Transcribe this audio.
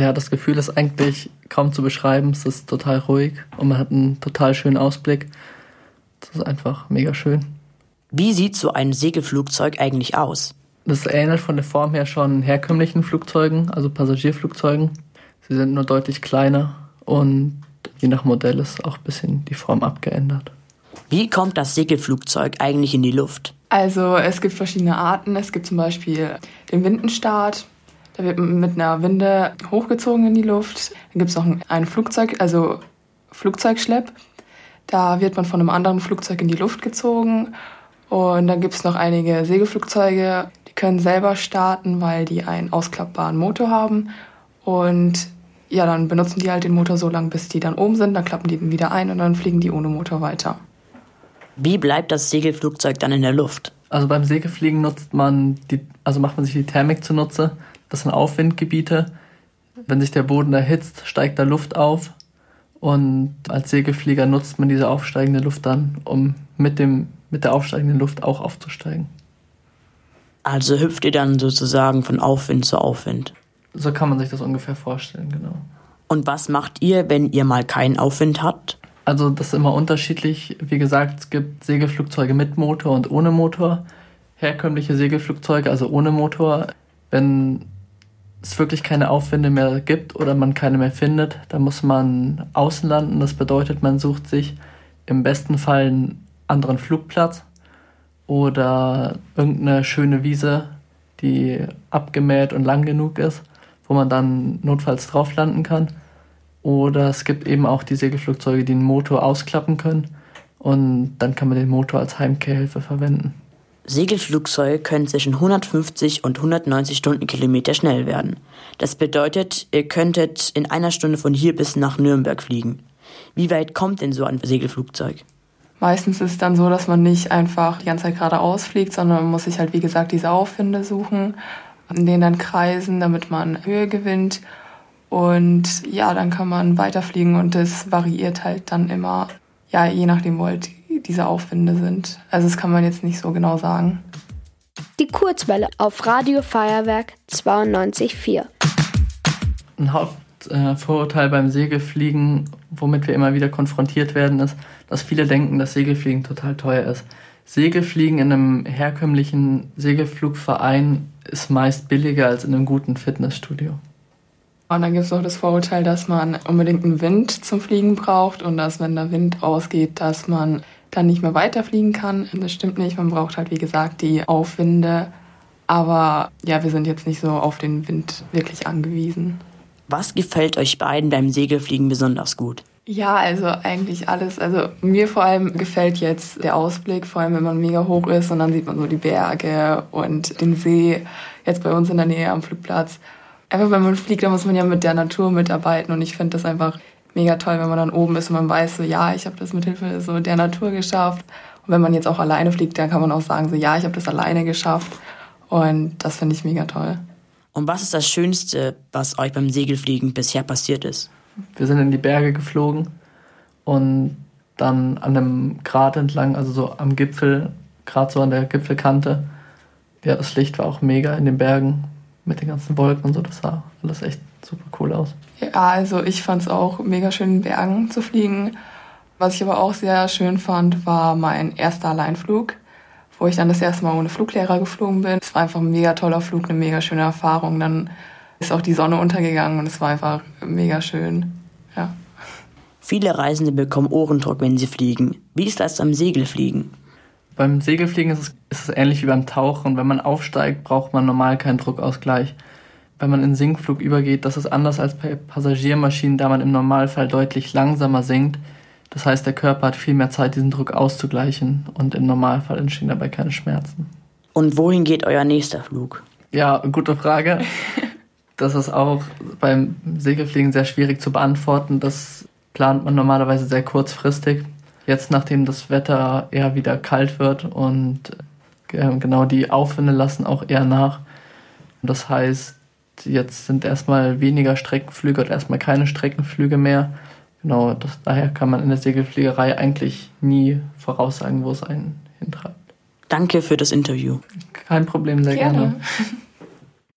Ja, das Gefühl ist eigentlich kaum zu beschreiben. Es ist total ruhig und man hat einen total schönen Ausblick. Das ist einfach mega schön. Wie sieht so ein Segelflugzeug eigentlich aus? Das ähnelt von der Form her schon herkömmlichen Flugzeugen, also Passagierflugzeugen. Sie sind nur deutlich kleiner und je nach Modell ist auch ein bisschen die Form abgeändert. Wie kommt das Segelflugzeug eigentlich in die Luft? Also es gibt verschiedene Arten. Es gibt zum Beispiel den Windenstart. Da wird man mit einer Winde hochgezogen in die Luft. Dann gibt es noch ein Flugzeug, also Flugzeugschlepp. Da wird man von einem anderen Flugzeug in die Luft gezogen. Und dann gibt es noch einige Segelflugzeuge, die können selber starten, weil die einen ausklappbaren Motor haben. Und ja, dann benutzen die halt den Motor so lange, bis die dann oben sind. Dann klappen die den wieder ein und dann fliegen die ohne Motor weiter. Wie bleibt das Segelflugzeug dann in der Luft? Also beim Segelfliegen nutzt man die, also macht man sich die Thermik zunutze. Das sind Aufwindgebiete. Wenn sich der Boden erhitzt, steigt da Luft auf. Und als Segelflieger nutzt man diese aufsteigende Luft dann, um mit, dem, mit der aufsteigenden Luft auch aufzusteigen. Also hüpft ihr dann sozusagen von Aufwind zu Aufwind? So kann man sich das ungefähr vorstellen, genau. Und was macht ihr, wenn ihr mal keinen Aufwind habt? Also das ist immer unterschiedlich. Wie gesagt, es gibt Segelflugzeuge mit Motor und ohne Motor. Herkömmliche Segelflugzeuge, also ohne Motor. Wenn es wirklich keine Aufwinde mehr gibt oder man keine mehr findet, dann muss man außen landen. Das bedeutet, man sucht sich im besten Fall einen anderen Flugplatz oder irgendeine schöne Wiese, die abgemäht und lang genug ist, wo man dann notfalls drauf landen kann. Oder es gibt eben auch die Segelflugzeuge, die den Motor ausklappen können und dann kann man den Motor als Heimkehrhilfe verwenden. Segelflugzeuge können zwischen 150 und 190 Stundenkilometer schnell werden. Das bedeutet, ihr könntet in einer Stunde von hier bis nach Nürnberg fliegen. Wie weit kommt denn so ein Segelflugzeug? Meistens ist es dann so, dass man nicht einfach die ganze Zeit geradeaus fliegt, sondern man muss sich halt, wie gesagt, diese Aufwinde suchen, in denen dann kreisen, damit man Höhe gewinnt. Und ja, dann kann man weiterfliegen und das variiert halt dann immer, ja, je nachdem, wo halt diese Aufwinde sind. Also das kann man jetzt nicht so genau sagen. Die Kurzwelle auf Radio Feuerwerk 92.4. Ein Hauptvorurteil äh, beim Segelfliegen, womit wir immer wieder konfrontiert werden, ist, dass viele denken, dass Segelfliegen total teuer ist. Segelfliegen in einem herkömmlichen Segelflugverein ist meist billiger als in einem guten Fitnessstudio. Und dann gibt es noch das Vorurteil, dass man unbedingt einen Wind zum Fliegen braucht und dass, wenn der Wind ausgeht, dass man dann nicht mehr weiterfliegen kann. Das stimmt nicht. Man braucht halt, wie gesagt, die Aufwinde. Aber ja, wir sind jetzt nicht so auf den Wind wirklich angewiesen. Was gefällt euch beiden beim Segelfliegen besonders gut? Ja, also eigentlich alles. Also mir vor allem gefällt jetzt der Ausblick, vor allem wenn man mega hoch ist und dann sieht man so die Berge und den See, jetzt bei uns in der Nähe am Flugplatz einfach wenn man fliegt, dann muss man ja mit der Natur mitarbeiten und ich finde das einfach mega toll, wenn man dann oben ist und man weiß so, ja, ich habe das mit Hilfe so der Natur geschafft. Und wenn man jetzt auch alleine fliegt, dann kann man auch sagen so, ja, ich habe das alleine geschafft und das finde ich mega toll. Und was ist das Schönste, was euch beim Segelfliegen bisher passiert ist? Wir sind in die Berge geflogen und dann an einem Grat entlang, also so am Gipfel, gerade so an der Gipfelkante. Ja, das Licht war auch mega in den Bergen mit den ganzen Wolken und so. Das sah alles echt super cool aus. Ja, also ich fand es auch mega schön, in Bergen zu fliegen. Was ich aber auch sehr schön fand, war mein erster Alleinflug, wo ich dann das erste Mal ohne Fluglehrer geflogen bin. Es war einfach ein mega toller Flug, eine mega schöne Erfahrung. Dann ist auch die Sonne untergegangen und es war einfach mega schön. Ja. Viele Reisende bekommen Ohrendruck, wenn sie fliegen. Wie ist das am Segelfliegen? Beim Segelfliegen ist es, ist es ähnlich wie beim Tauchen. Wenn man aufsteigt, braucht man normal keinen Druckausgleich. Wenn man in Sinkflug übergeht, das ist anders als bei Passagiermaschinen, da man im Normalfall deutlich langsamer sinkt. Das heißt, der Körper hat viel mehr Zeit, diesen Druck auszugleichen und im Normalfall entstehen dabei keine Schmerzen. Und wohin geht euer nächster Flug? Ja, gute Frage. Das ist auch beim Segelfliegen sehr schwierig zu beantworten. Das plant man normalerweise sehr kurzfristig. Jetzt, nachdem das Wetter eher wieder kalt wird und äh, genau die Aufwinde lassen auch eher nach. Das heißt, jetzt sind erstmal weniger Streckenflüge oder erstmal keine Streckenflüge mehr. Genau, das, daher kann man in der Segelfliegerei eigentlich nie voraussagen, wo es einen hintreibt. Danke für das Interview. Kein Problem, sehr gerne. gerne.